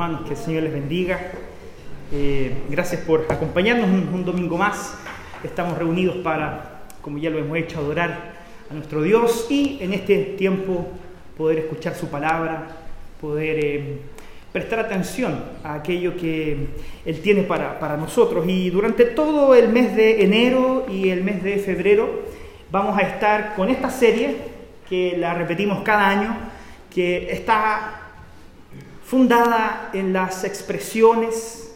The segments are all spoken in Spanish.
hermanos, que el Señor les bendiga. Eh, gracias por acompañarnos un, un, domingo más. Estamos reunidos para, como ya lo hemos hecho, adorar a nuestro Dios y en este tiempo poder escuchar su palabra, poder eh, prestar atención a aquello que Él tiene para, para nosotros. Y durante todo el mes de enero y el mes de febrero vamos a estar con esta serie que la repetimos cada año, que está fundada en las expresiones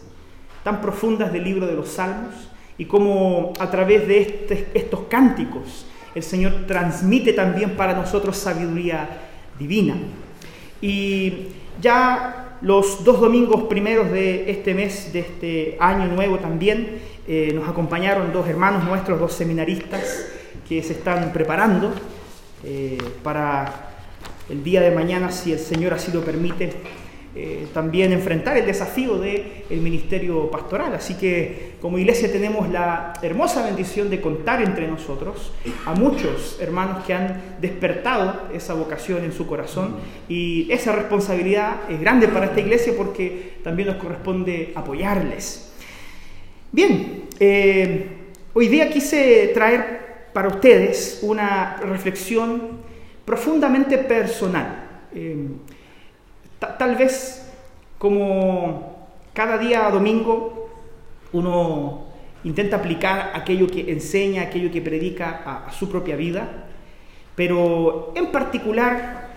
tan profundas del libro de los Salmos y cómo a través de este, estos cánticos el Señor transmite también para nosotros sabiduría divina. Y ya los dos domingos primeros de este mes, de este año nuevo también, eh, nos acompañaron dos hermanos nuestros, dos seminaristas que se están preparando eh, para el día de mañana, si el Señor así lo permite, eh, también enfrentar el desafío del el ministerio pastoral. Así que como iglesia tenemos la hermosa bendición de contar entre nosotros a muchos hermanos que han despertado esa vocación en su corazón y esa responsabilidad es grande para esta iglesia porque también nos corresponde apoyarles. Bien, eh, hoy día quise traer para ustedes una reflexión profundamente personal. Eh, tal vez como cada día domingo uno intenta aplicar aquello que enseña, aquello que predica a, su propia vida, pero en particular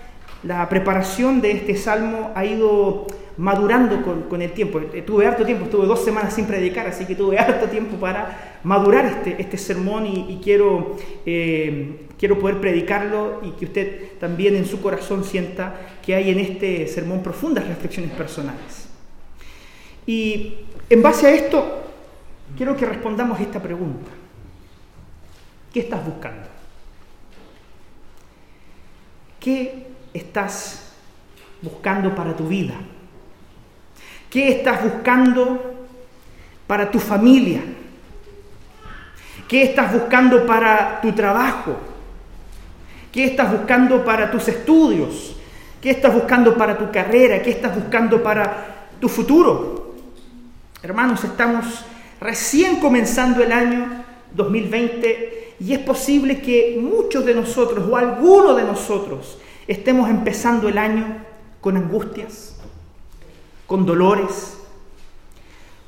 la preparación de este salmo ha ido madurando con, el tiempo. Tuve harto tiempo, estuve dos semanas sin predicar, así que tuve harto tiempo para madurar este, este sermón y, y quiero, eh, quiero poder predicarlo y que usted también en su corazón sienta que hay en este sermón profundas reflexiones personales. Y en base a esto, quiero que respondamos esta pregunta. ¿Qué estás buscando? ¿Qué estás buscando para tu vida? ¿Qué estás buscando para tu familia? ¿Qué estás buscando para tu trabajo? ¿Qué estás buscando para tus estudios? ¿Qué estás buscando para tu carrera? ¿Qué estás buscando para tu futuro? Hermanos, estamos recién comenzando el año 2020 y es posible que muchos de nosotros o algunos de nosotros estemos empezando el año con angustias, con dolores,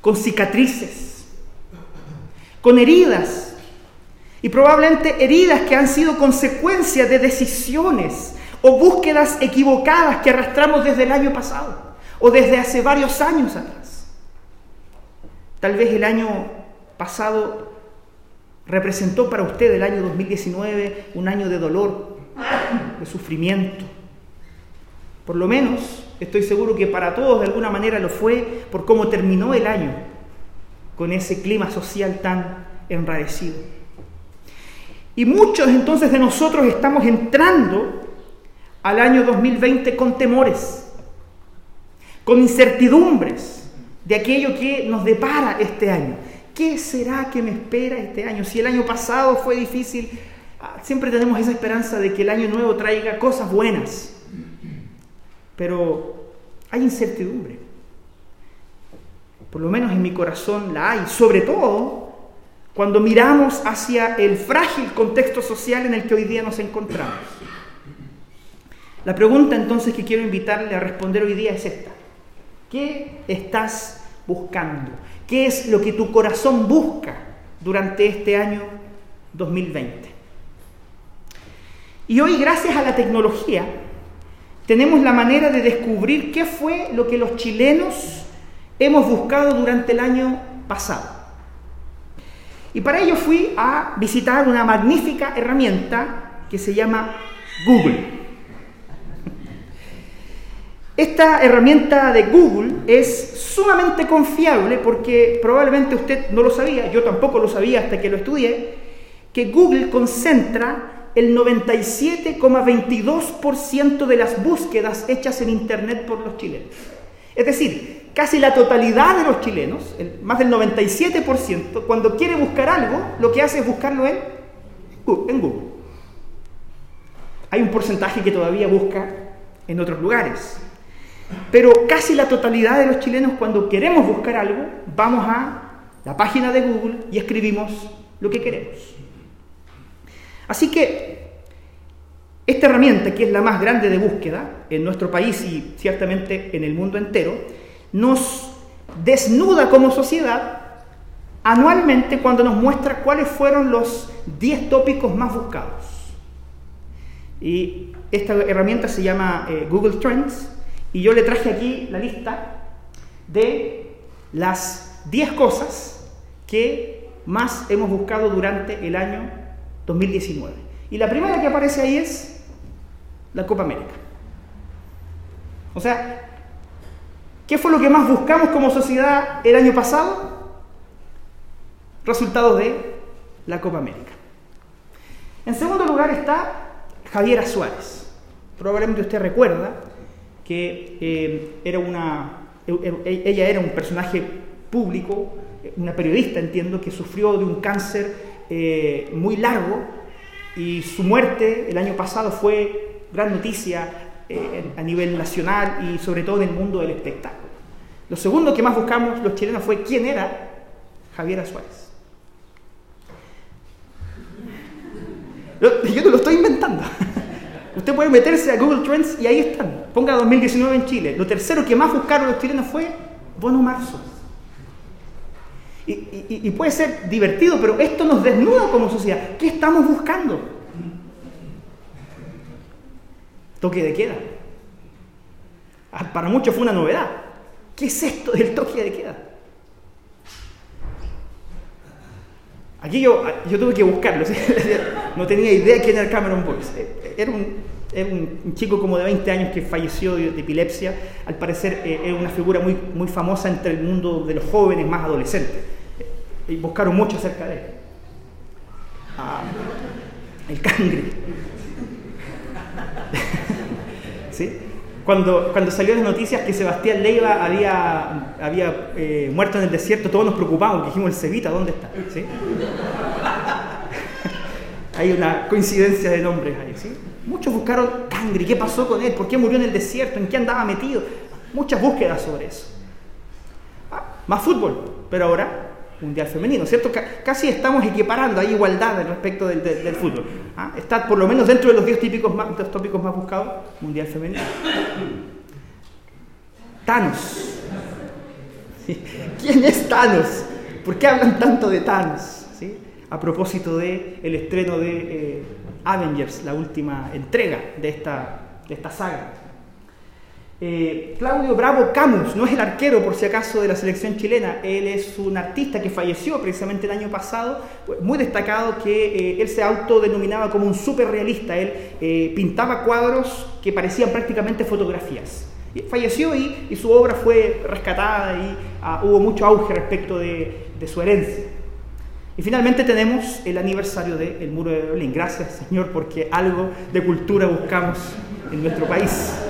con cicatrices, con heridas y probablemente heridas que han sido consecuencia de decisiones o búsquedas equivocadas que arrastramos desde el año pasado o desde hace varios años atrás. Tal vez el año pasado representó para usted el año 2019 un año de dolor, de sufrimiento. Por lo menos estoy seguro que para todos de alguna manera lo fue por cómo terminó el año con ese clima social tan enrarecido. Y muchos entonces de nosotros estamos entrando al año 2020 con temores, con incertidumbres de aquello que nos depara este año. ¿Qué será que me espera este año? Si el año pasado fue difícil, ah, siempre tenemos esa esperanza de que el año nuevo traiga cosas buenas. Pero hay incertidumbre. Por lo menos en mi corazón la hay, sobre todo cuando miramos hacia el frágil contexto social en el que hoy día nos encontramos. La pregunta entonces que quiero invitarle a responder hoy día es esta. ¿Qué estás buscando? ¿Qué es lo que tu corazón busca durante este año 2020? Y hoy, gracias a la tecnología, tenemos la manera de descubrir qué fue lo que los chilenos hemos buscado durante el año pasado. Y para ello fui a visitar una magnífica herramienta que se llama Google. Esta herramienta de Google es sumamente confiable porque probablemente usted no lo sabía, yo tampoco lo sabía hasta que lo estudié, que Google concentra el 97,22% de las búsquedas hechas en Internet por los chilenos. Es decir, casi la totalidad de los chilenos, más del 97%, cuando quiere buscar algo, lo que hace es buscarlo en Google. Hay un porcentaje que todavía busca en otros lugares. Pero casi la totalidad de los chilenos cuando queremos buscar algo, vamos a la página de Google y escribimos lo que queremos. Así que esta herramienta, que es la más grande de búsqueda en nuestro país y ciertamente en el mundo entero, nos desnuda como sociedad anualmente cuando nos muestra cuáles fueron los 10 tópicos más buscados. Y esta herramienta se llama eh, Google Trends y yo le traje aquí la lista de las 10 cosas que más hemos buscado durante el año 2019. Y la primera que aparece ahí es la Copa América. O sea, ¿qué fue lo que más buscamos como sociedad el año pasado? Resultados de la Copa América. En segundo lugar está Javiera Suárez. Probablemente usted recuerda que eh, era una, e, e, ella era un personaje público, una periodista, entiendo, que sufrió de un cáncer eh, muy largo y su muerte el año pasado fue gran noticia eh, a nivel nacional y sobre todo en el mundo del espectáculo. Lo segundo que más buscamos los chilenos fue quién era Javiera Suárez. Yo te lo estoy inventando. Usted puede meterse a Google Trends y ahí están. Ponga 2019 en Chile. Lo tercero que más buscaron los chilenos fue Bono Marzo. Y, y, puede ser divertido, pero esto nos desnuda como sociedad. ¿Qué estamos buscando? Toque de queda. Ah, para muchos fue una novedad. ¿Qué es esto del toque de queda? Aquí yo, yo tuve que buscarlo, no tenía idea quién era Cameron Boyce. Era un, chico como de 20 años que falleció de, epilepsia. Al parecer eh, era una figura muy, muy famosa entre el mundo de los jóvenes más adolescentes. Y buscaron mucho acerca de él. Ah, el cangre. ¿Sí? Cuando, cuando salió las noticias que Sebastián Leiva había, había eh, muerto en el desierto, todos nos preocupamos, dijimos, el Cevita, ¿dónde está? Hay una coincidencia de nombres ahí, ¿sí? Muchos buscaron Cangri, ¿qué pasó con él? ¿Por qué murió en el desierto? ¿En qué andaba metido? Muchas búsquedas sobre eso. Ah, más fútbol, pero ahora mundial femenino, ¿cierto? casi estamos equiparando, hay igualdad respecto del, fútbol. ¿ah? Está por lo menos dentro de los 10 típicos más, tópicos más buscados, mundial femenino. Thanos. ¿Quién es Thanos? ¿Por qué hablan tanto de Thanos? ¿Sí? A propósito del el estreno de eh, Avengers, la última entrega de esta, de esta saga. Eh, Claudio Bravo Camus no es el arquero, por si acaso, de la selección chilena. Él es un artista que falleció precisamente el año pasado, muy destacado, que eh, él se autodenominaba como un superrealista. Él eh, pintaba cuadros que parecían prácticamente fotografías. falleció y, su obra fue rescatada y ah, hubo mucho auge respecto de, de, su herencia. Y finalmente tenemos el aniversario del Muro de Berlín. Gracias, Señor, porque algo de cultura buscamos en nuestro país.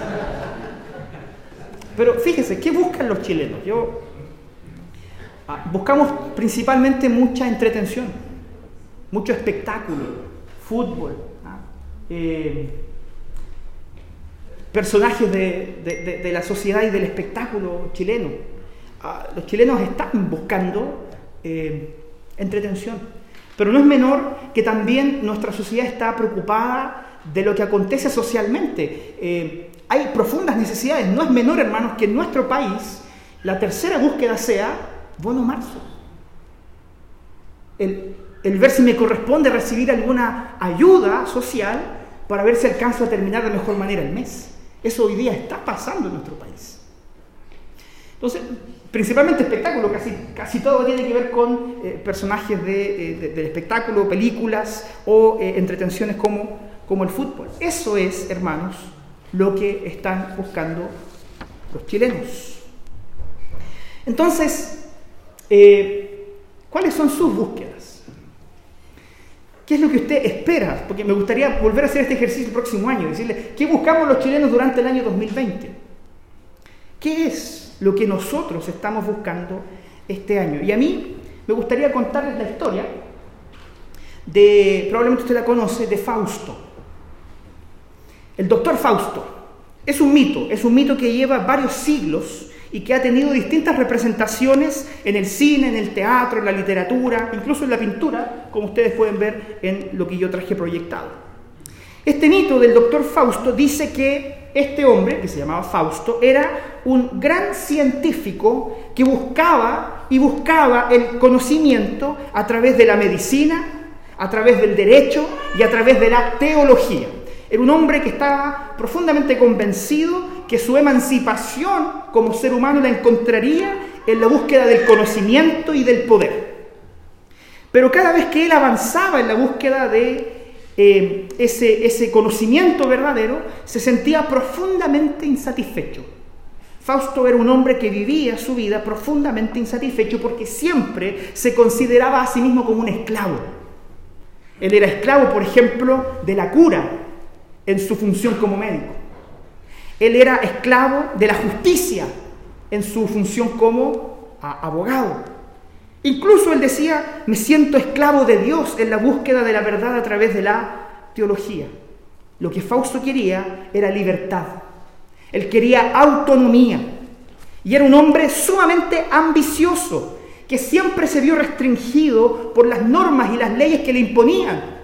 Pero fíjese, ¿qué buscan los chilenos? Yo, ah, buscamos principalmente mucha entretención, mucho espectáculo, fútbol, ah, eh, personajes de, la sociedad y del espectáculo chileno. Ah, los chilenos están buscando eh, entretención, pero no es menor que también nuestra sociedad está preocupada de lo que acontece socialmente. Eh, hay profundas necesidades. No es menor, hermanos, que en nuestro país la tercera búsqueda sea bono marzo. El, ver si me corresponde recibir alguna ayuda social para ver si alcanzo a terminar de mejor manera el mes. Eso hoy día está pasando en nuestro país. Entonces, principalmente espectáculo, casi, casi todo tiene que ver con eh, personajes de, eh, del espectáculo, películas o eh, entretenciones como, como el fútbol. Eso es, hermanos, lo que están buscando los chilenos. Entonces, eh, ¿cuáles son sus búsquedas? ¿Qué es lo que usted espera? Porque me gustaría volver a hacer este ejercicio el próximo año, decirle, ¿qué buscamos los chilenos durante el año 2020? ¿Qué es lo que nosotros estamos buscando este año? Y a mí me gustaría contarles la historia de, probablemente usted la conoce, de Fausto. El doctor Fausto. Es un mito, es un mito que lleva varios siglos y que ha tenido distintas representaciones en el cine, en el teatro, en la literatura, incluso en la pintura, como ustedes pueden ver en lo que yo traje proyectado. Este mito del doctor Fausto dice que este hombre, que se llamaba Fausto, era un gran científico que buscaba y buscaba el conocimiento a través de la medicina, a través del derecho y a través de la teología. Era un hombre que estaba profundamente convencido que su emancipación como ser humano la encontraría en la búsqueda del conocimiento y del poder. Pero cada vez que él avanzaba en la búsqueda de eh, ese, ese conocimiento verdadero, se sentía profundamente insatisfecho. Fausto era un hombre que vivía su vida profundamente insatisfecho porque siempre se consideraba a sí mismo como un esclavo. Él era esclavo, por ejemplo, de la cura en su función como médico. Él era esclavo de la justicia en su función como abogado. Incluso él decía, me siento esclavo de Dios en la búsqueda de la verdad a través de la teología. Lo que Fausto quería era libertad. Él quería autonomía. Y era un hombre sumamente ambicioso, que siempre se vio restringido por las normas y las leyes que le imponían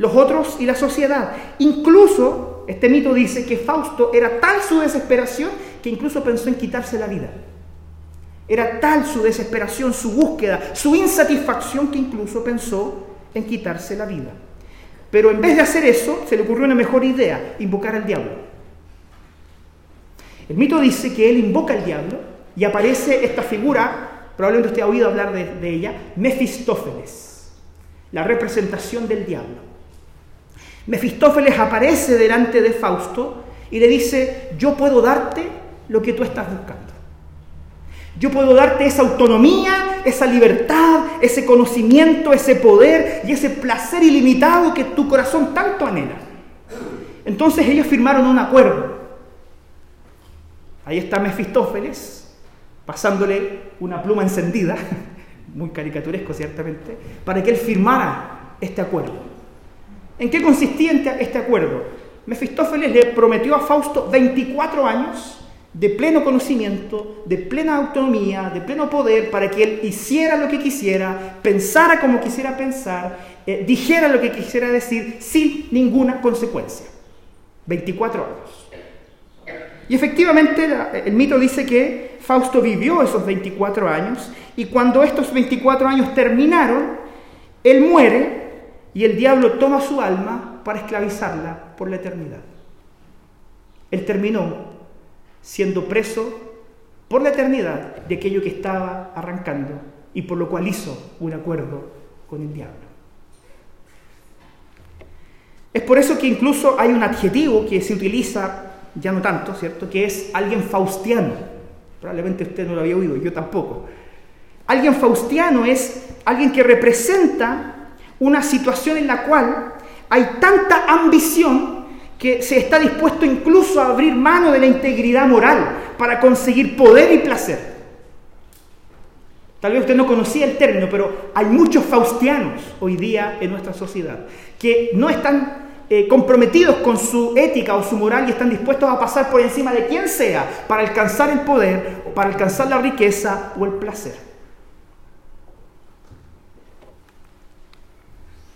los otros y la sociedad. Incluso este mito dice que Fausto era tal su desesperación que incluso pensó en quitarse la vida. Era tal su desesperación, su búsqueda, su insatisfacción que incluso pensó en quitarse la vida. Pero en vez de hacer eso, se le ocurrió una mejor idea, invocar al diablo. El mito dice que él invoca al diablo y aparece esta figura, probablemente usted ha oído hablar de, ella, Mefistófeles, la representación del diablo. Mefistófeles aparece delante de Fausto y le dice, yo puedo darte lo que tú estás buscando. Yo puedo darte esa autonomía, esa libertad, ese conocimiento, ese poder y ese placer ilimitado que tu corazón tanto anhela. Entonces ellos firmaron un acuerdo. Ahí está Mefistófeles, pasándole una pluma encendida, muy caricaturesco ciertamente, para que él firmara este acuerdo. ¿En qué consistía este acuerdo? Mefistófeles le prometió a Fausto 24 años de pleno conocimiento, de plena autonomía, de pleno poder, para que él hiciera lo que quisiera, pensara como quisiera pensar, eh, dijera lo que quisiera decir, sin ninguna consecuencia. 24 años. Y efectivamente el mito dice que Fausto vivió esos 24 años y cuando estos 24 años terminaron, él muere y el diablo toma su alma para esclavizarla por la eternidad. Él terminó siendo preso por la eternidad de aquello que estaba arrancando y por lo cual hizo un acuerdo con el diablo. Es por eso que incluso hay un adjetivo que se utiliza, ya no tanto, ¿cierto? Que es alguien faustiano. Probablemente usted no lo había oído, yo tampoco. Alguien faustiano es alguien que representa una situación en la cual hay tanta ambición que se está dispuesto incluso a abrir mano de la integridad moral para conseguir poder y placer. Tal vez usted no conocía el término, pero hay muchos faustianos hoy día en nuestra sociedad que no están eh, comprometidos con su ética o su moral y están dispuestos a pasar por encima de quien sea para alcanzar el poder o para alcanzar la riqueza o el placer.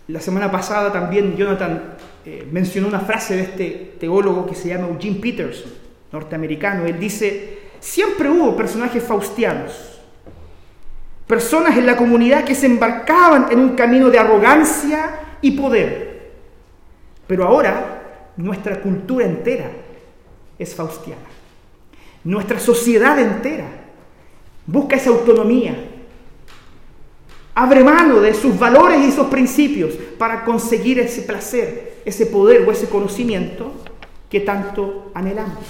La semana pasada también Jonathan eh, mencionó una frase de este teólogo que se llama Eugene Peterson, norteamericano. Él dice, siempre hubo personajes faustianos, personas en la comunidad que se embarcaban en un camino de arrogancia y poder. Pero ahora nuestra cultura entera es faustiana. Nuestra sociedad entera busca esa autonomía, abre mano de sus valores y sus principios para conseguir ese placer, ese poder o ese conocimiento que tanto anhelamos.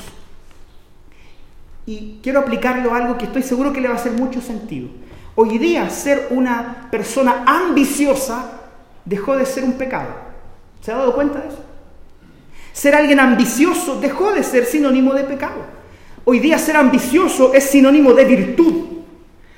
Y quiero aplicarlo a algo que estoy seguro que le va a hacer mucho sentido. Hoy día ser una persona ambiciosa dejó de ser un pecado. ¿Se ha dado cuenta de eso? Ser alguien ambicioso dejó de ser sinónimo de pecado. Hoy día ser ambicioso es sinónimo de virtud.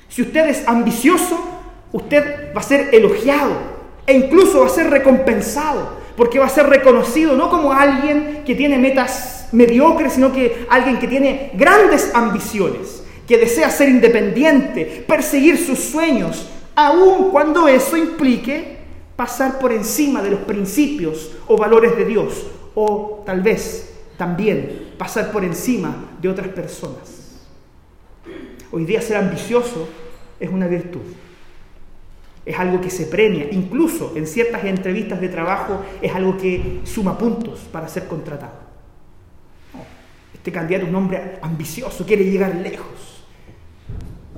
Si usted es ambicioso, usted va a ser elogiado e incluso va a ser recompensado, porque va a ser reconocido no como alguien que tiene metas mediocre, sino que alguien que tiene grandes ambiciones, que desea ser independiente, perseguir sus sueños, aun cuando eso implique pasar por encima de los principios o valores de Dios, o tal vez también pasar por encima de otras personas. Hoy día ser ambicioso es una virtud es algo que se premia, incluso en ciertas entrevistas de trabajo es algo que suma puntos para ser contratado. Este candidato es un hombre ambicioso, quiere llegar lejos.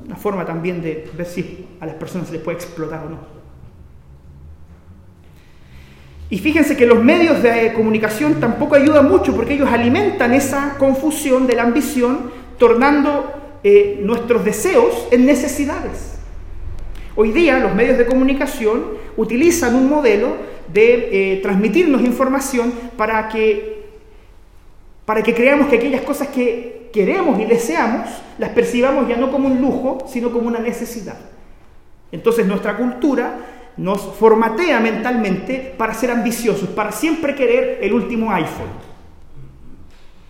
Una forma también de ver si a las personas se les puede explotar o no. Y fíjense que los medios de comunicación tampoco ayudan mucho porque ellos alimentan esa confusión de la ambición, tornando eh, nuestros deseos en necesidades. Hoy día los medios de comunicación utilizan un modelo de eh, transmitirnos información para que, para que creamos que aquellas cosas que queremos y deseamos las percibamos ya no como un lujo, sino como una necesidad. Entonces nuestra cultura nos formatea mentalmente para ser ambiciosos, para siempre querer el último iPhone,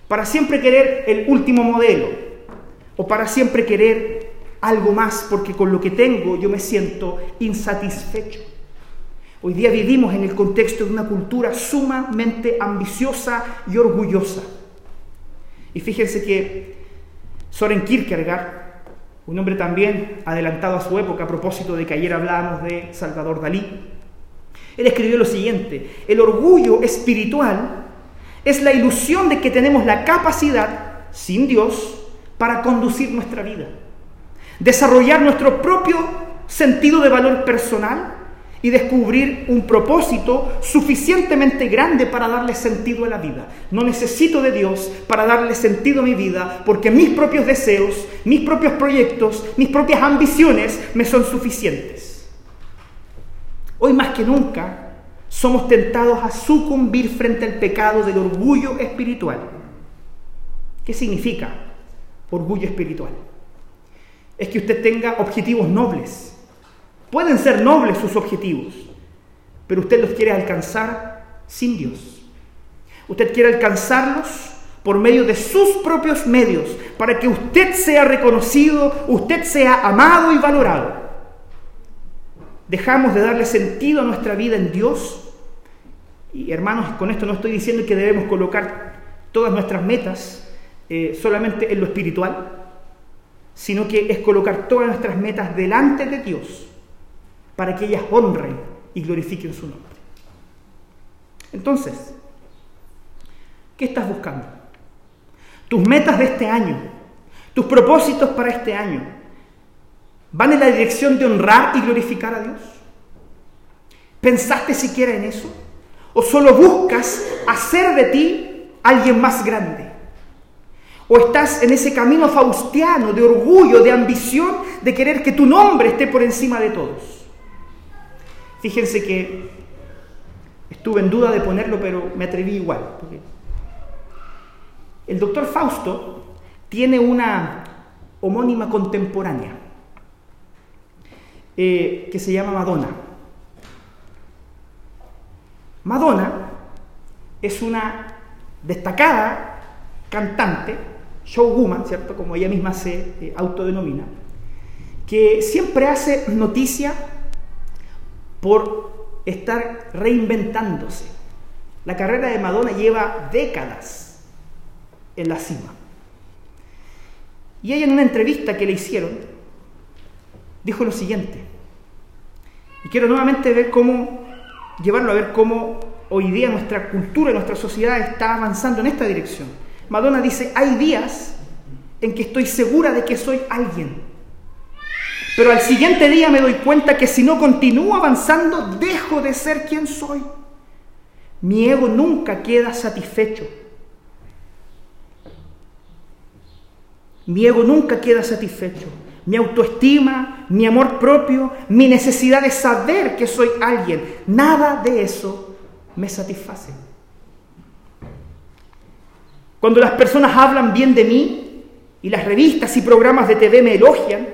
para siempre querer el último modelo, o para siempre querer algo más porque con lo que tengo yo me siento insatisfecho. Hoy día vivimos en el contexto de una cultura sumamente ambiciosa y orgullosa. Y fíjense que Soren Kierkegaard, un hombre también adelantado a su época a propósito de que ayer hablábamos de Salvador Dalí, él escribió lo siguiente, el orgullo espiritual es la ilusión de que tenemos la capacidad, sin Dios, para conducir nuestra vida desarrollar nuestro propio sentido de valor personal y descubrir un propósito suficientemente grande para darle sentido a la vida. No necesito de Dios para darle sentido a mi vida porque mis propios deseos, mis propios proyectos, mis propias ambiciones me son suficientes. Hoy más que nunca somos tentados a sucumbir frente al pecado del orgullo espiritual. ¿Qué significa orgullo espiritual? Es que usted tenga objetivos nobles. Pueden ser nobles sus objetivos, pero usted los quiere alcanzar sin Dios. Usted quiere alcanzarlos por medio de sus propios medios, para que usted sea reconocido, usted sea amado y valorado. Dejamos de darle sentido a nuestra vida en Dios. Y hermanos, con esto no estoy diciendo que debemos colocar todas nuestras metas eh, solamente en lo espiritual, sino que es colocar todas nuestras metas delante de Dios para que ellas honren y glorifiquen su nombre. Entonces, ¿qué estás buscando? Tus metas de este año, tus propósitos para este año, ¿van en la dirección de honrar y glorificar a Dios? ¿Pensaste siquiera en eso? ¿O solo buscas hacer de ti alguien más grande? ¿O estás en ese camino faustiano de orgullo, de ambición, de querer que tu nombre esté por encima de todos? Fíjense que estuve en duda de ponerlo, pero me atreví igual. El doctor Fausto tiene una homónima contemporánea eh, que se llama Madonna. Madonna es una destacada cantante showwoman, ¿cierto? Como ella misma se eh, autodenomina, que siempre hace noticia por estar reinventándose. La carrera de Madonna lleva décadas en la cima. Y ella en una entrevista que le hicieron, dijo lo siguiente, y quiero nuevamente ver cómo, llevarlo a ver cómo hoy día nuestra cultura, nuestra sociedad está avanzando en esta dirección Madonna dice, hay días en que estoy segura de que soy alguien. Pero al siguiente día me doy cuenta que si no continúo avanzando, dejo de ser quien soy. Mi ego nunca queda satisfecho. Mi ego nunca queda satisfecho. Mi autoestima, mi amor propio, mi necesidad de saber que soy alguien, nada de eso me satisface. Cuando las personas hablan bien de mí y las revistas y programas de TV me elogian,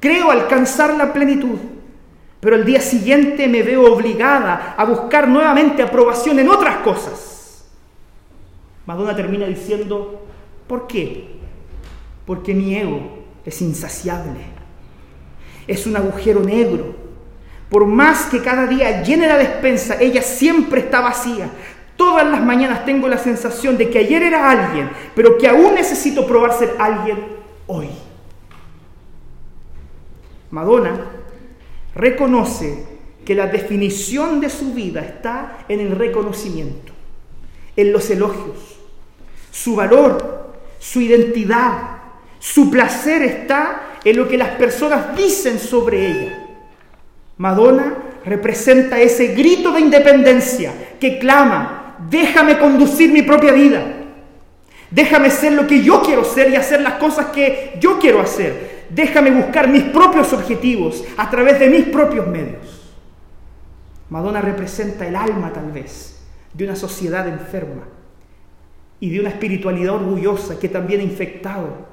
creo alcanzar la plenitud. Pero el día siguiente me veo obligada a buscar nuevamente aprobación en otras cosas. Madonna termina diciendo, ¿por qué? Porque mi ego es insaciable, es un agujero negro. Por más que cada día llene la despensa, ella siempre está vacía. Todas las mañanas tengo la sensación de que ayer era alguien, pero que aún necesito probar ser alguien hoy. Madonna reconoce que la definición de su vida está en el reconocimiento, en los elogios. Su valor, su identidad, su placer está en lo que las personas dicen sobre ella. Madonna representa ese grito de independencia que clama, déjame conducir mi propia vida, déjame ser lo que yo quiero ser y hacer las cosas que yo quiero hacer, déjame buscar mis propios objetivos a través de mis propios medios. Madonna representa el alma tal vez de una sociedad enferma y de una espiritualidad orgullosa que también ha infectado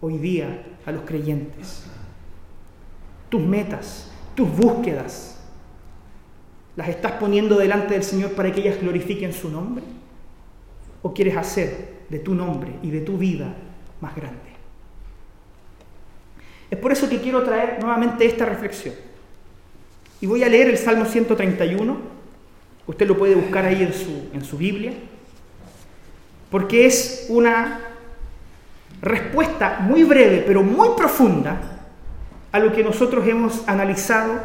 hoy día a los creyentes. Tus metas, tus búsquedas, ¿las estás poniendo delante del Señor para que ellas glorifiquen su nombre? ¿O quieres hacer de tu nombre y de tu vida más grande? Es por eso que quiero traer nuevamente esta reflexión. Y voy a leer el Salmo 131. Usted lo puede buscar ahí en su, en su Biblia. Porque es una respuesta muy breve, pero muy profunda a lo que nosotros hemos analizado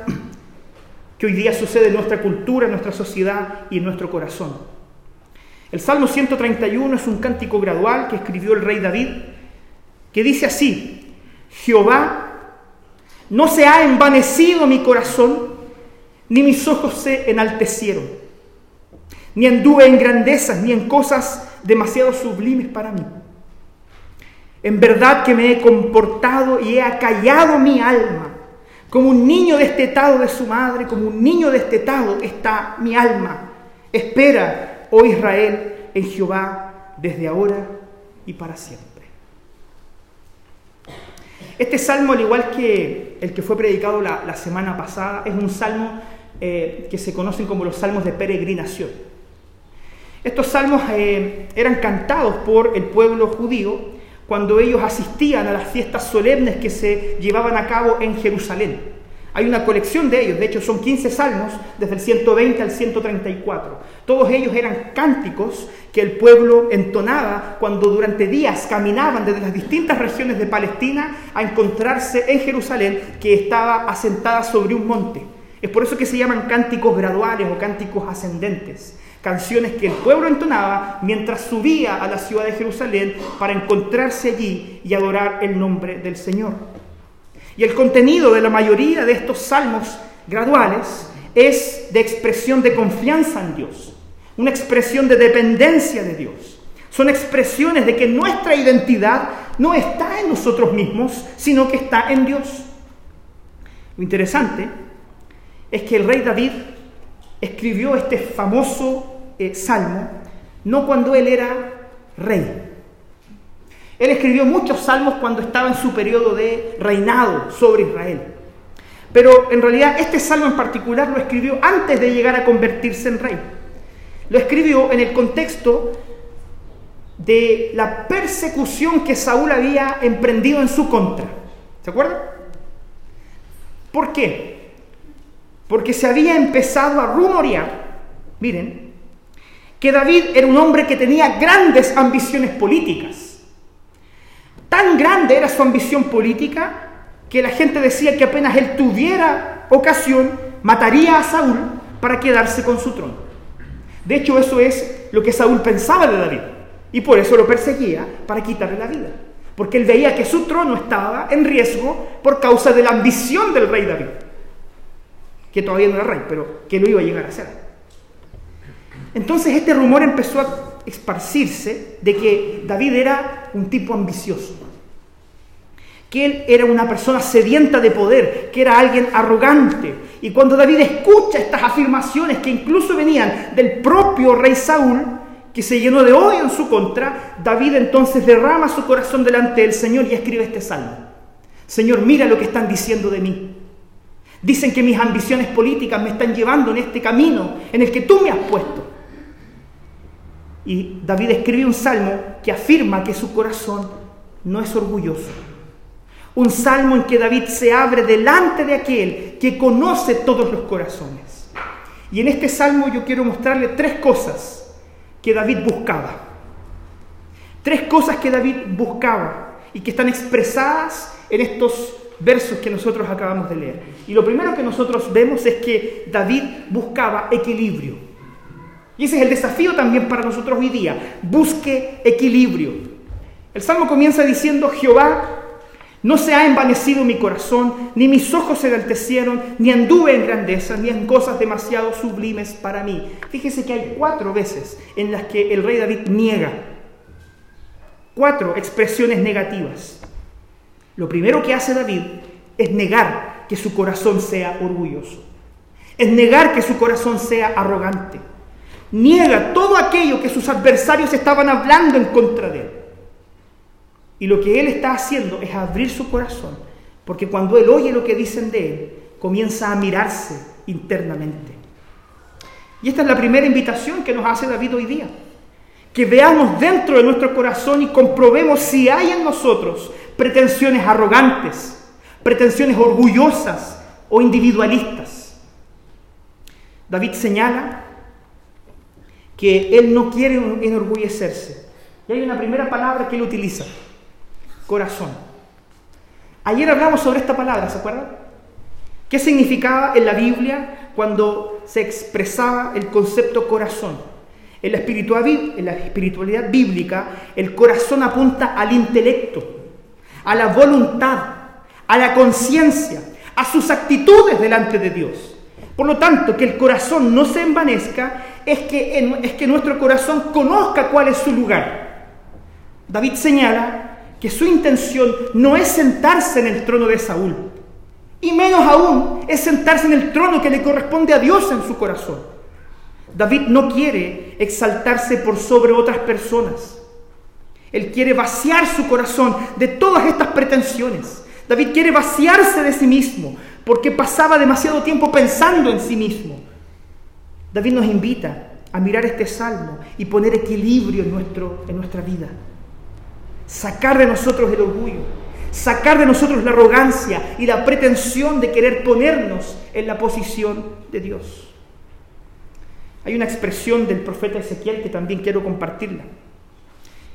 que hoy día sucede en nuestra cultura, en nuestra sociedad y en nuestro corazón. El Salmo 131 es un cántico gradual que escribió el rey David, que dice así, Jehová, no se ha envanecido mi corazón, ni mis ojos se enaltecieron, ni anduve en grandezas, ni en cosas demasiado sublimes para mí. En verdad que me he comportado y he acallado mi alma. Como un niño destetado de su madre, como un niño destetado está mi alma. Espera, oh Israel, en Jehová desde ahora y para siempre. Este salmo, al igual que el que fue predicado la, semana pasada, es un salmo eh, que se conocen como los salmos de peregrinación. Estos salmos eh, eran cantados por el pueblo judío cuando ellos asistían a las fiestas solemnes que se llevaban a cabo en Jerusalén. Hay una colección de ellos, de hecho son 15 salmos, desde el 120 al 134. Todos ellos eran cánticos que el pueblo entonaba cuando durante días caminaban desde las distintas regiones de Palestina a encontrarse en Jerusalén, que estaba asentada sobre un monte. Es por eso que se llaman cánticos graduales o cánticos ascendentes. Canciones que el pueblo entonaba mientras subía a la ciudad de Jerusalén para encontrarse allí y adorar el nombre del Señor. Y el contenido de la mayoría de estos salmos graduales es de expresión de confianza en Dios, una expresión de dependencia de Dios. Son expresiones de que nuestra identidad no está en nosotros mismos, sino que está en Dios. Lo interesante es que el rey David escribió este famoso eh, salmo no cuando él era rey. Él escribió muchos salmos cuando estaba en su periodo de reinado sobre Israel. Pero en realidad este salmo en particular lo escribió antes de llegar a convertirse en rey. Lo escribió en el contexto de la persecución que Saúl había emprendido en su contra. ¿Se acuerdan? ¿Por qué? Porque se había empezado a rumorear, miren, que David era un hombre que tenía grandes ambiciones políticas. Tan grande era su ambición política que la gente decía que apenas él tuviera ocasión, mataría a Saúl para quedarse con su trono. De hecho, eso es lo que Saúl pensaba de David. Y por eso lo perseguía para quitarle la vida. Porque él veía que su trono estaba en riesgo por causa de la ambición del rey David que todavía no era rey, pero que lo iba a llegar a ser. Entonces este rumor empezó a esparcirse de que David era un tipo ambicioso, que él era una persona sedienta de poder, que era alguien arrogante. Y cuando David escucha estas afirmaciones que incluso venían del propio rey Saúl, que se llenó de odio en su contra, David entonces derrama su corazón delante del Señor y escribe este salmo. Señor, mira lo que están diciendo de mí. Dicen que mis ambiciones políticas me están llevando en este camino en el que tú me has puesto. Y David escribe un salmo que afirma que su corazón no es orgulloso. Un salmo en que David se abre delante de aquel que conoce todos los corazones. Y en este salmo yo quiero mostrarle tres cosas que David buscaba. Tres cosas que David buscaba y que están expresadas en estos versos que nosotros acabamos de leer. Y lo primero que nosotros vemos es que David buscaba equilibrio. Y ese es el desafío también para nosotros hoy día. Busque equilibrio. El salmo comienza diciendo, Jehová, no se ha envanecido mi corazón, ni mis ojos se enaltecieron, ni anduve en grandeza, ni en cosas demasiado sublimes para mí. Fíjese que hay cuatro veces en las que el rey David niega. Cuatro expresiones negativas. Lo primero que hace David es negar que su corazón sea orgulloso. Es negar que su corazón sea arrogante. Niega todo aquello que sus adversarios estaban hablando en contra de él. Y lo que él está haciendo es abrir su corazón, porque cuando él oye lo que dicen de él, comienza a mirarse internamente. Y esta es la primera invitación que nos hace David hoy día. Que veamos dentro de nuestro corazón y comprobemos si hay en nosotros pretensiones arrogantes, pretensiones orgullosas o individualistas. David señala que él no quiere enorgullecerse. Y hay una primera palabra que él utiliza, corazón. Ayer hablamos sobre esta palabra, ¿se acuerdan? ¿Qué significaba en la Biblia cuando se expresaba el concepto corazón? En la, en la espiritualidad bíblica, el corazón apunta al intelecto, a la voluntad, a la conciencia, a sus actitudes delante de Dios. Por lo tanto, que el corazón no se envanezca es que, es que nuestro corazón conozca cuál es su lugar. David señala que su intención no es sentarse en el trono de Saúl, y menos aún es sentarse en el trono que le corresponde a Dios en su corazón. David no quiere exaltarse por sobre otras personas. Él quiere vaciar su corazón de todas estas pretensiones. David quiere vaciarse de sí mismo porque pasaba demasiado tiempo pensando en sí mismo. David nos invita a mirar este salmo y poner equilibrio en, nuestro, en nuestra vida. Sacar de nosotros el orgullo, sacar de nosotros la arrogancia y la pretensión de querer ponernos en la posición de Dios. Hay una expresión del profeta Ezequiel que también quiero compartirla.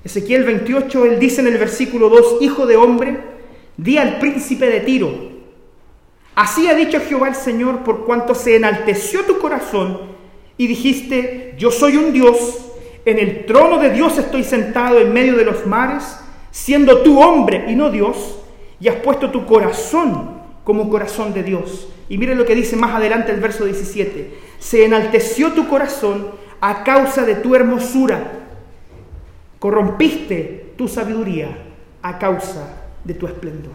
Ezequiel 28, él dice en el versículo 2, Hijo de hombre, di al príncipe de Tiro, así ha dicho Jehová el Señor, por cuanto se enalteció tu corazón y dijiste, yo soy un Dios, en el trono de Dios estoy sentado en medio de los mares, siendo tú hombre y no Dios, y has puesto tu corazón como corazón de Dios. Y miren lo que dice más adelante el verso 17, se enalteció tu corazón a causa de tu hermosura corrompiste tu sabiduría a causa de tu esplendor.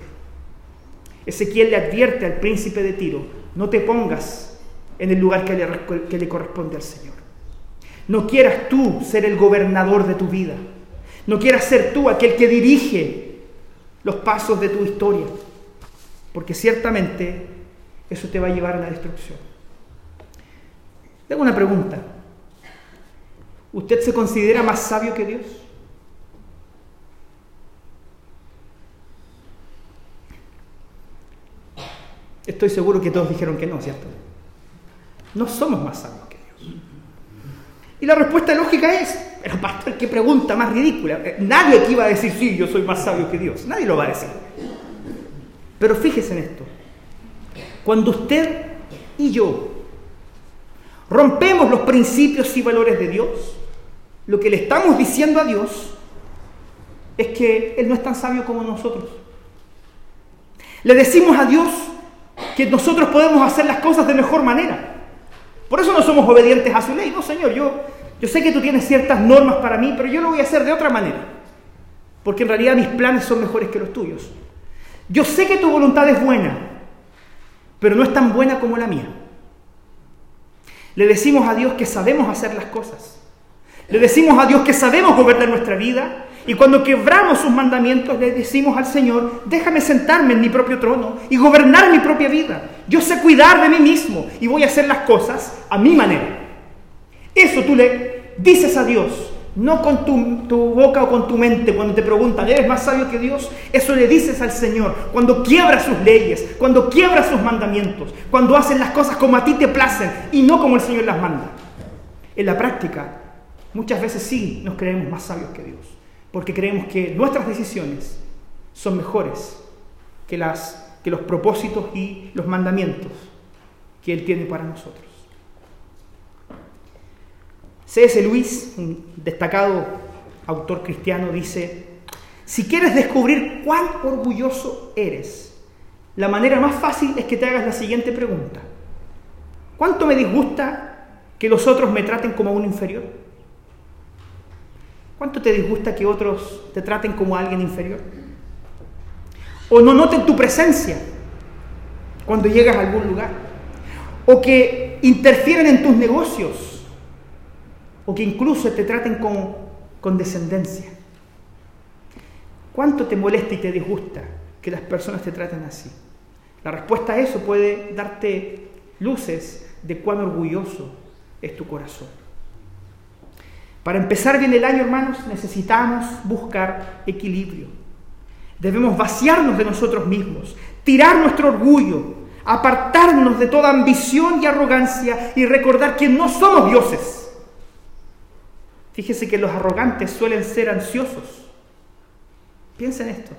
Ezequiel le advierte al príncipe de Tiro, no te pongas en el lugar que le, le corresponde al Señor. No quieras tú ser el gobernador de tu vida. No quieras ser tú aquel que dirige los pasos de tu historia. Porque ciertamente eso te va a llevar a la destrucción. Tengo una pregunta. ¿Usted se considera más sabio que Dios? Estoy seguro que todos dijeron que no, ¿cierto? No somos más sabios que Dios. Y la respuesta lógica es, pero pastor, qué pregunta más ridícula. Eh, nadie aquí va a decir, sí, yo soy más sabio que Dios. Nadie lo va a decir. Pero fíjese en esto. Cuando usted y yo rompemos los principios y valores de Dios, lo que le estamos diciendo a Dios es que Él no es tan sabio como nosotros. Le decimos a Dios que nosotros podemos hacer las cosas de mejor manera. Por eso no somos obedientes a su ley. No, Señor, yo, yo sé que tú tienes ciertas normas para mí, pero yo lo voy a hacer de otra manera. Porque en realidad mis planes son mejores que los tuyos. Yo sé que tu voluntad es buena, pero no es tan buena como la mía. Le decimos a Dios que sabemos hacer las cosas. Le decimos a Dios que sabemos gobernar nuestra vida y cuando quebramos sus mandamientos, le decimos al Señor, déjame sentarme en mi propio trono y gobernar mi propia vida. Yo sé cuidar de mí mismo y voy a hacer las cosas a mi manera. Eso tú le dices a Dios, no con tu, tu, boca o con tu mente cuando te preguntan, ¿eres más sabio que Dios? Eso le dices al Señor cuando quiebras sus leyes, cuando quiebras sus mandamientos, cuando hacen las cosas como a ti te placen y no como el Señor las manda. En la práctica, muchas veces sí nos creemos más sabios que Dios, porque creemos que nuestras decisiones son mejores que, las, que los propósitos y los mandamientos que Él tiene para nosotros. C.S. Luis, un destacado autor cristiano, dice, si quieres descubrir cuán orgulloso eres, la manera más fácil es que te hagas la siguiente pregunta. ¿Cuánto me disgusta que los otros me traten como un inferior? ¿Cuánto te disgusta que otros te traten como alguien inferior? O no noten tu presencia cuando llegas a algún lugar. O que interfieren en tus negocios o que incluso te traten con, con descendencia. ¿Cuánto te molesta y te disgusta que las personas te traten así? La respuesta a eso puede darte luces de cuán orgulloso es tu corazón. Para empezar bien el año, hermanos, necesitamos buscar equilibrio. Debemos vaciarnos de nosotros mismos, tirar nuestro orgullo, apartarnos de toda ambición y arrogancia y recordar que no somos dioses Fíjese que los arrogantes suelen ser ansiosos. Piensen esto.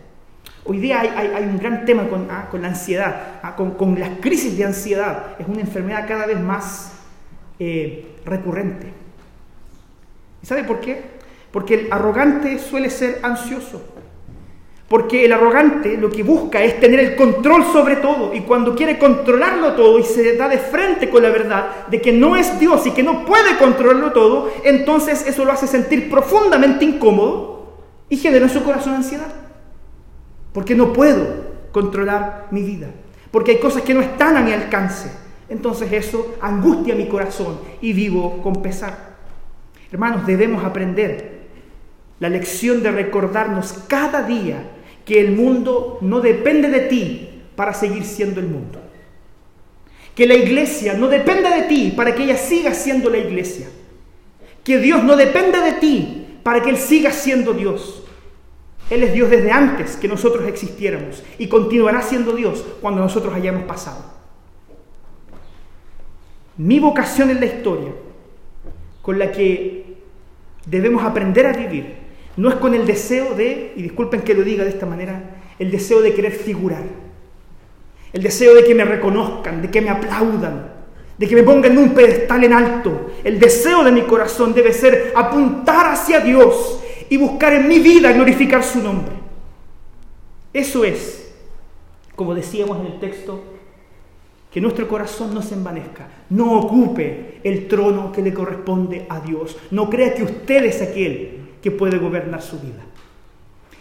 Hoy día hay, un gran tema con, ah, la ansiedad, ah, con, las crisis de ansiedad. Es una enfermedad cada vez más eh, recurrente. ¿Y sabe por qué? Porque el arrogante suele ser ansioso. Porque el arrogante lo que busca es tener el control sobre todo y cuando quiere controlarlo todo y se da de frente con la verdad de que no es Dios y que no puede controlarlo todo, entonces eso lo hace sentir profundamente incómodo y genera en su corazón ansiedad. Porque no puedo controlar mi vida, porque hay cosas que no están a mi alcance. Entonces eso angustia mi corazón y vivo con pesar. Hermanos, debemos aprender la lección de recordarnos cada día que el mundo no depende de ti para seguir siendo el mundo. Que la iglesia no depende de ti para que ella siga siendo la iglesia. Que Dios no depende de ti para que Él siga siendo Dios. Él es Dios desde antes que nosotros existiéramos y continuará siendo Dios cuando nosotros hayamos pasado. Mi vocación en la historia, con la que debemos aprender a vivir, no es con el deseo de, y disculpen que lo diga de esta manera, el deseo de querer figurar, el deseo de que me reconozcan, de que me aplaudan, de que me pongan un pedestal en alto. El deseo de mi corazón debe ser apuntar hacia Dios y buscar en mi vida glorificar su nombre. Eso es, como decíamos en el texto, que nuestro corazón no se envanezca, no ocupe el trono que le corresponde a Dios, no crea que usted es aquel que puede gobernar su vida.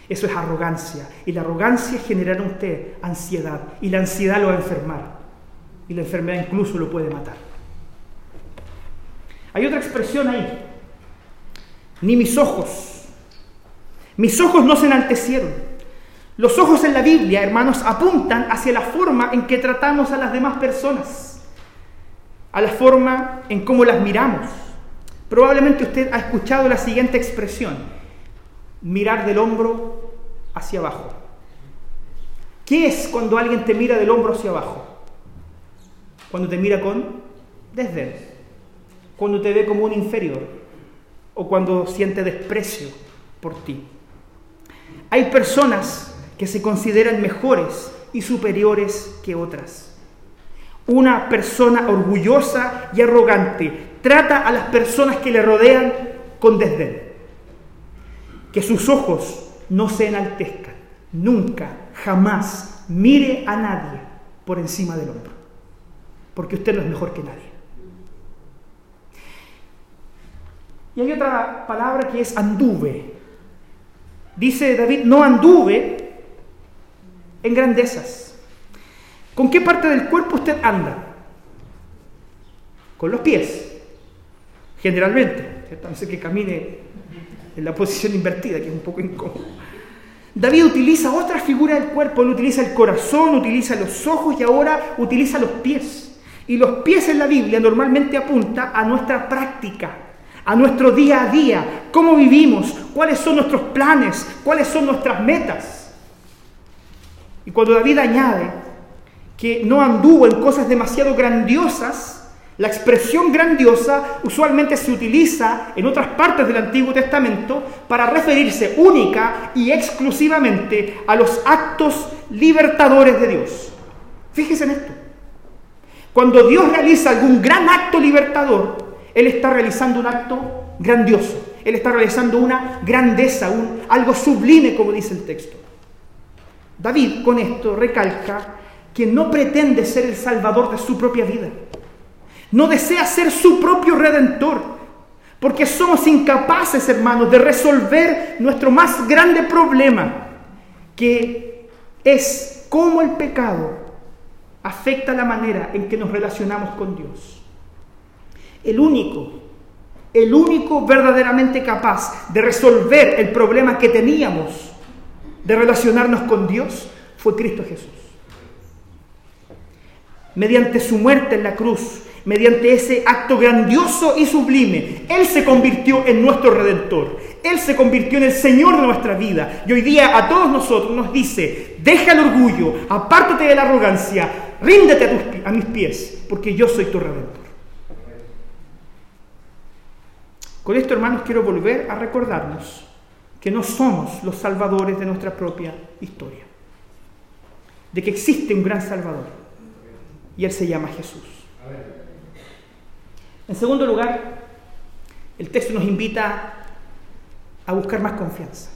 Eso es arrogancia. Y la arrogancia genera en usted ansiedad. Y la ansiedad lo va a enfermar. Y la enfermedad incluso lo puede matar. Hay otra expresión ahí. Ni mis ojos. Mis ojos no se enaltecieron. Los ojos en la Biblia, hermanos, apuntan hacia la forma en que tratamos a las demás personas. A la forma en cómo las miramos Probablemente usted ha escuchado la siguiente expresión, mirar del hombro hacia abajo. ¿Qué es cuando alguien te mira del hombro hacia abajo? Cuando te mira con desdén, cuando te ve como un inferior o cuando siente desprecio por ti. Hay personas que se consideran mejores y superiores que otras. Una persona orgullosa y arrogante trata a las personas que le rodean con desdén. Que sus ojos no se enaltezcan. Nunca, jamás mire a nadie por encima del hombro. Porque usted no es mejor que nadie. Y hay otra palabra que es anduve. Dice David, no anduve en grandezas. ¿Con qué parte del cuerpo usted anda? Con los pies generalmente, a que camine en la posición invertida, que es un poco incómodo. David utiliza otra figura del cuerpo, él utiliza el corazón, utiliza los ojos y ahora utiliza los pies. Y los pies en la Biblia normalmente apunta a nuestra práctica, a nuestro día a día, cómo vivimos, cuáles son nuestros planes, cuáles son nuestras metas. Y cuando David añade que no anduvo en cosas demasiado grandiosas, la expresión grandiosa usualmente se utiliza en otras partes del Antiguo Testamento para referirse única y exclusivamente a los actos libertadores de Dios. Fíjese en esto. Cuando Dios realiza algún gran acto libertador, Él está realizando un acto grandioso. Él está realizando una grandeza, algo sublime, como dice el texto. David con esto recalca que no pretende ser el salvador de su propia vida. No desea ser su propio redentor, porque somos incapaces, hermanos, de resolver nuestro más grande problema, que es cómo el pecado afecta la manera en que nos relacionamos con Dios. El único, el único verdaderamente capaz de resolver el problema que teníamos de relacionarnos con Dios fue Cristo Jesús. Mediante su muerte en la cruz, mediante ese acto grandioso y sublime, Él se convirtió en nuestro redentor. Él se convirtió en el Señor de nuestra vida. Y hoy día a todos nosotros nos dice, deja el orgullo, apártate de la arrogancia, ríndete a, a mis pies, porque yo soy tu redentor. Con esto, hermanos, quiero volver a recordarnos que no somos los salvadores de nuestra propia historia, de que existe un gran Salvador y Él se llama Jesús. En segundo lugar, el texto nos invita a buscar más confianza.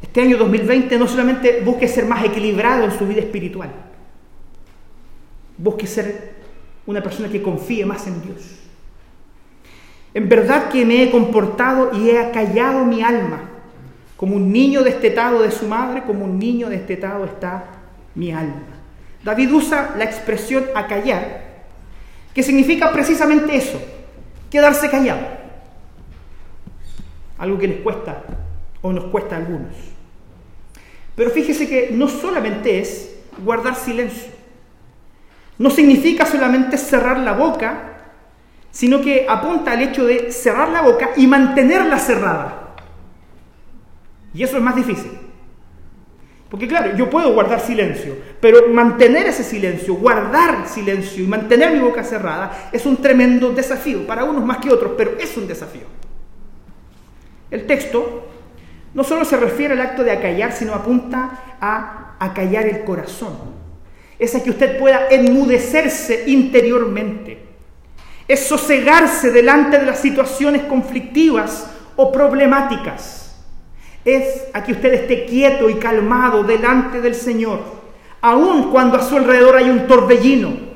Este año 2020 no solamente busque ser más equilibrado en su vida espiritual, busque ser una persona que confíe más en Dios. En verdad que me he comportado y he acallado mi alma, como un niño destetado de su madre, como un niño destetado está mi alma. David usa la expresión acallar que significa precisamente eso, quedarse callado. Algo que les cuesta o nos cuesta a algunos. Pero fíjese que no solamente es guardar silencio, no significa solamente cerrar la boca, sino que apunta al hecho de cerrar la boca y mantenerla cerrada. Y eso es más difícil. Porque claro, yo puedo guardar silencio, pero mantener ese silencio, guardar silencio y mantener mi boca cerrada es un tremendo desafío, para unos más que otros, pero es un desafío. El texto no solo se refiere al acto de acallar, sino apunta a acallar el corazón. Es a que usted pueda enmudecerse interiormente. Es sosegarse delante de las situaciones conflictivas o problemáticas es a que usted esté quieto y calmado delante del Señor, aun cuando a su alrededor hay un torbellino.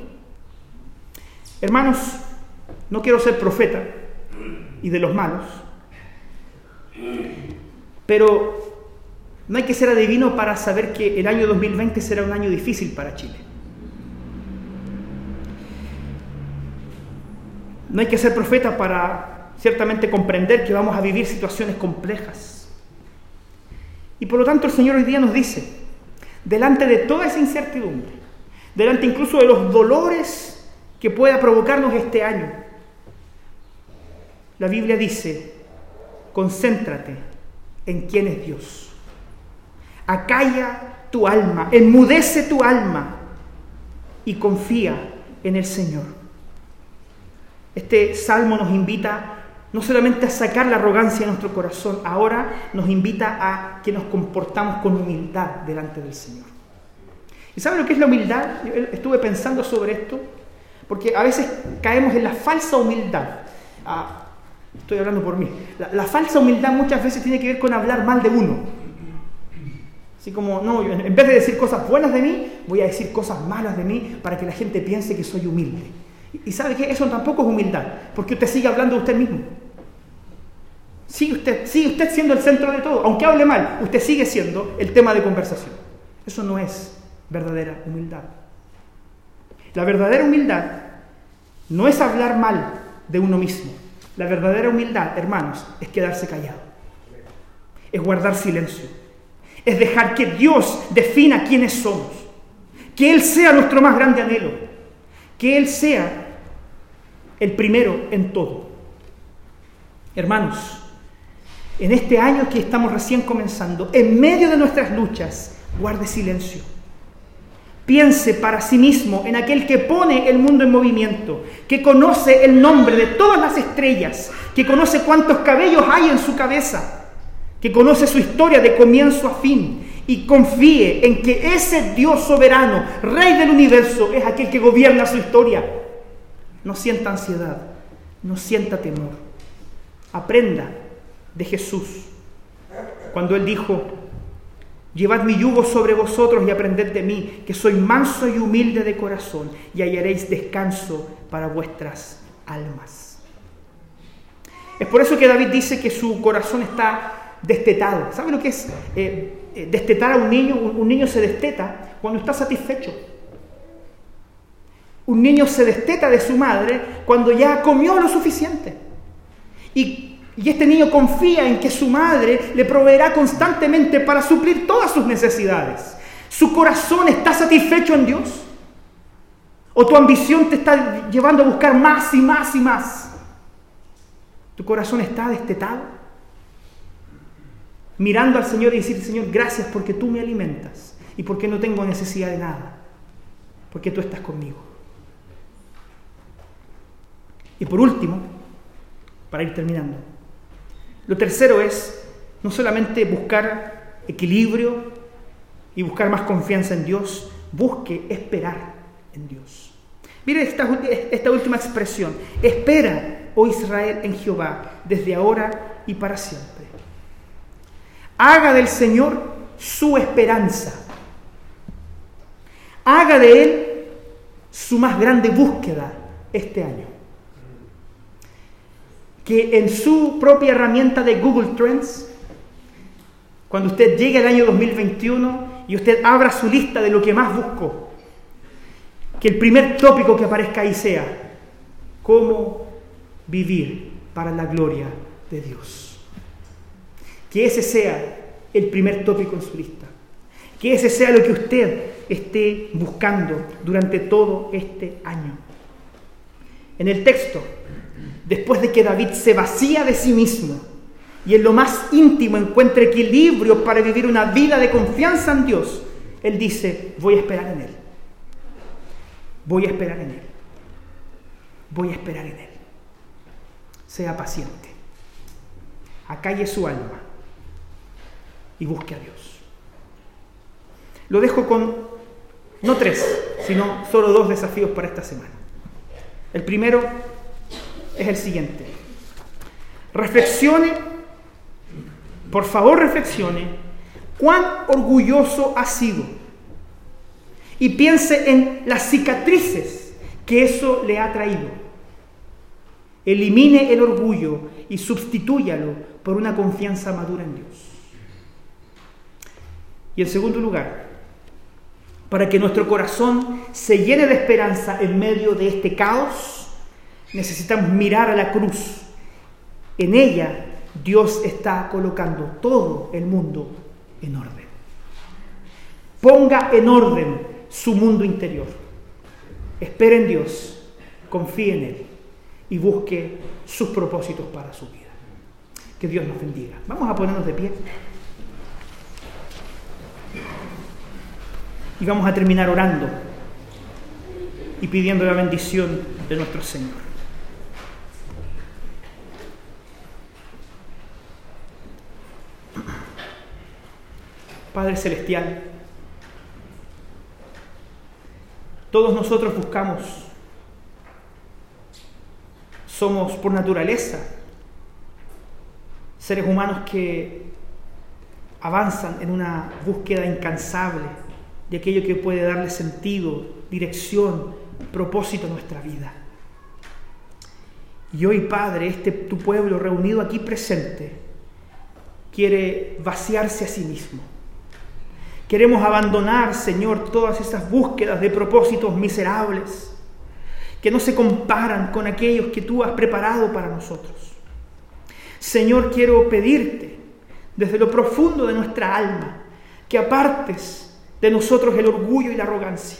Hermanos, no quiero ser profeta y de los malos, pero no hay que ser adivino para saber que el año 2020 será un año difícil para Chile. No hay que ser profeta para ciertamente comprender que vamos a vivir situaciones complejas. Y por lo tanto el Señor hoy día nos dice, delante de toda esa incertidumbre, delante incluso de los dolores que pueda provocarnos este año, la Biblia dice, concéntrate en quién es Dios. Acalla tu alma, enmudece tu alma y confía en el Señor. Este salmo nos invita no solamente a sacar la arrogancia de nuestro corazón, ahora nos invita a que nos comportamos con humildad delante del Señor. ¿Y sabe lo que es la humildad? estuve pensando sobre esto, porque a veces caemos en la falsa humildad. Ah, estoy hablando por mí. La, falsa humildad muchas veces tiene que ver con hablar mal de uno. Así como, no, en vez de decir cosas buenas de mí, voy a decir cosas malas de mí para que la gente piense que soy humilde. Y sabe que eso tampoco es humildad, porque usted sigue hablando de usted mismo. Sigue usted, sigue usted siendo el centro de todo. Aunque hable mal, usted sigue siendo el tema de conversación. Eso no es verdadera humildad. La verdadera humildad no es hablar mal de uno mismo. La verdadera humildad, hermanos, es quedarse callado. Es guardar silencio. Es dejar que Dios defina quiénes somos. Que Él sea nuestro más grande anhelo que Él sea el primero en todo. Hermanos, en este año que estamos recién comenzando, en medio de nuestras luchas, guarde silencio. Piense para sí mismo en aquel que pone el mundo en movimiento, que conoce el nombre de todas las estrellas, que conoce cuántos cabellos hay en su cabeza, que conoce su historia de comienzo a fin y confíe en que ese Dios soberano, Rey del universo, es aquel que gobierna su historia. No sienta ansiedad, no sienta temor. Aprenda de Jesús. Cuando Él dijo, Llevad mi yugo sobre vosotros y aprended de mí, que soy manso y humilde de corazón, y hallaréis descanso para vuestras almas. Es por eso que David dice que su corazón está destetado. ¿Sabe lo que es eh, eh, destetar a un niño? Un niño se desteta cuando está satisfecho. Un niño se desteta de su madre cuando ya comió lo suficiente. Y este niño confía en que su madre le proveerá constantemente para suplir todas sus necesidades. ¿Su corazón está satisfecho en Dios? ¿O tu ambición te está llevando a buscar más y más y más? ¿Tu corazón está destetado? Mirando al Señor y decir, Señor, gracias porque tú me alimentas y porque no tengo necesidad de nada, porque tú estás conmigo. Y por último, para ir terminando, lo tercero es no solamente buscar equilibrio y buscar más confianza en Dios, busque esperar en Dios. Mire esta, esta última expresión, espera, oh Israel, en Jehová, desde ahora y para siempre. Haga del Señor su esperanza. Haga de Él su más grande búsqueda este año que en su propia herramienta de Google Trends, cuando usted llegue al año 2021 y usted abra su lista de lo que más buscó, que el primer tópico que aparezca ahí sea cómo vivir para la gloria de Dios. Que ese sea el primer tópico en su lista. Que ese sea lo que usted esté buscando durante todo este año. En el texto después de que David se vacía de sí mismo y en lo más íntimo encuentra equilibrio para vivir una vida de confianza en Dios, él dice, voy a esperar en Él. Voy a esperar en Él. Voy a esperar en Él. Sea paciente. Acalle su alma y busque a Dios. Lo dejo con no tres, sino solo dos desafíos para esta semana. El primero es el siguiente. Reflexione, por favor reflexione, cuán orgulloso ha sido. Y piense en las cicatrices que eso le ha traído. Elimine el orgullo y sustitúyalo por una confianza madura en Dios. Y en segundo lugar, para que nuestro corazón se llene de esperanza en medio de este caos, necesitamos mirar a la cruz. En ella Dios está colocando todo el mundo en orden. Ponga en orden su mundo interior. Espere en Dios, confíe en Él y busque sus propósitos para su vida. Que Dios nos bendiga. Vamos a ponernos de pie. Y vamos a terminar orando y pidiendo la bendición de nuestro Señor. Padre Celestial, todos nosotros buscamos, somos por naturaleza seres humanos que avanzan en una búsqueda incansable de aquello que puede darle sentido, dirección, propósito a nuestra vida. Y hoy, Padre, este tu pueblo reunido aquí presente quiere vaciarse a sí mismo Queremos abandonar, Señor, todas esas búsquedas de propósitos miserables que no se comparan con aquellos que tú has preparado para nosotros. Señor, quiero pedirte desde lo profundo de nuestra alma que apartes de nosotros el orgullo y la arrogancia.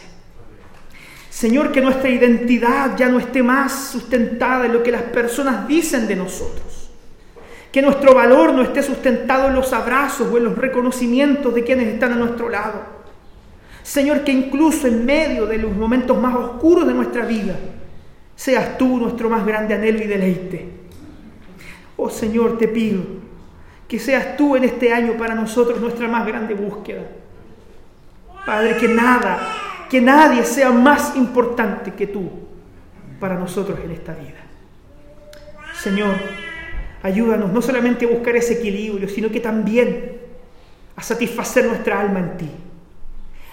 Señor, que nuestra identidad ya no esté más sustentada en lo que las personas dicen de nosotros, Que nuestro valor no esté sustentado en los abrazos o en los reconocimientos de quienes están a nuestro lado. Señor, que incluso en medio de los momentos más oscuros de nuestra vida, seas tú nuestro más grande anhelo y deleite. Oh Señor, te pido que seas tú en este año para nosotros nuestra más grande búsqueda. Padre, que nada, que nadie sea más importante que tú para nosotros en esta vida. Señor, ayúdanos no solamente a buscar ese equilibrio, sino que también a satisfacer nuestra alma en ti.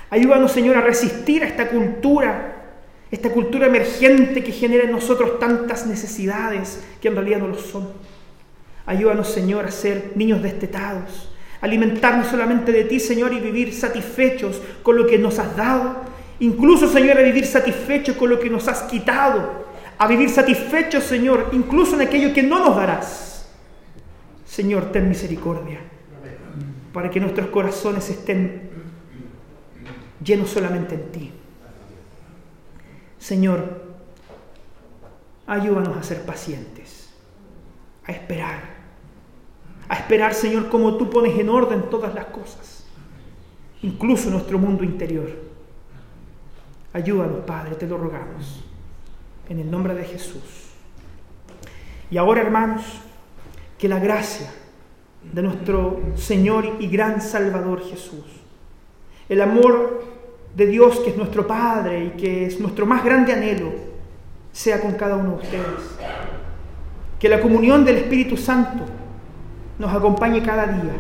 Ayúdanos, Señor, a resistir a esta cultura, esta cultura emergente que genera en nosotros tantas necesidades que en realidad no lo son. Ayúdanos, Señor, a ser niños destetados, alimentarnos solamente de ti, Señor, y vivir satisfechos con lo que nos has dado. Incluso, Señor, a vivir satisfechos con lo que nos has quitado. A vivir satisfechos, Señor, incluso en aquello que no nos darás. Señor, ten misericordia para que nuestros corazones estén llenos solamente en ti. Señor, ayúdanos a ser pacientes, a esperar a esperar, Señor, como tú pones en orden todas las cosas, incluso nuestro mundo interior. Ayúdanos, Padre, te lo rogamos, en el nombre de Jesús. Y ahora, hermanos, que la gracia de nuestro Señor y gran Salvador Jesús, el amor de Dios que es nuestro Padre y que es nuestro más grande anhelo, sea con cada uno de ustedes. Que la comunión del Espíritu Santo nos acompañe cada día,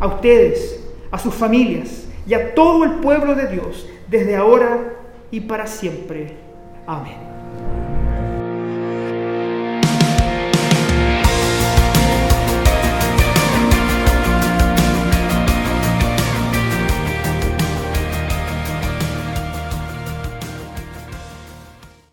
a ustedes, a sus familias y a todo el pueblo de Dios, desde ahora y para siempre. Amén.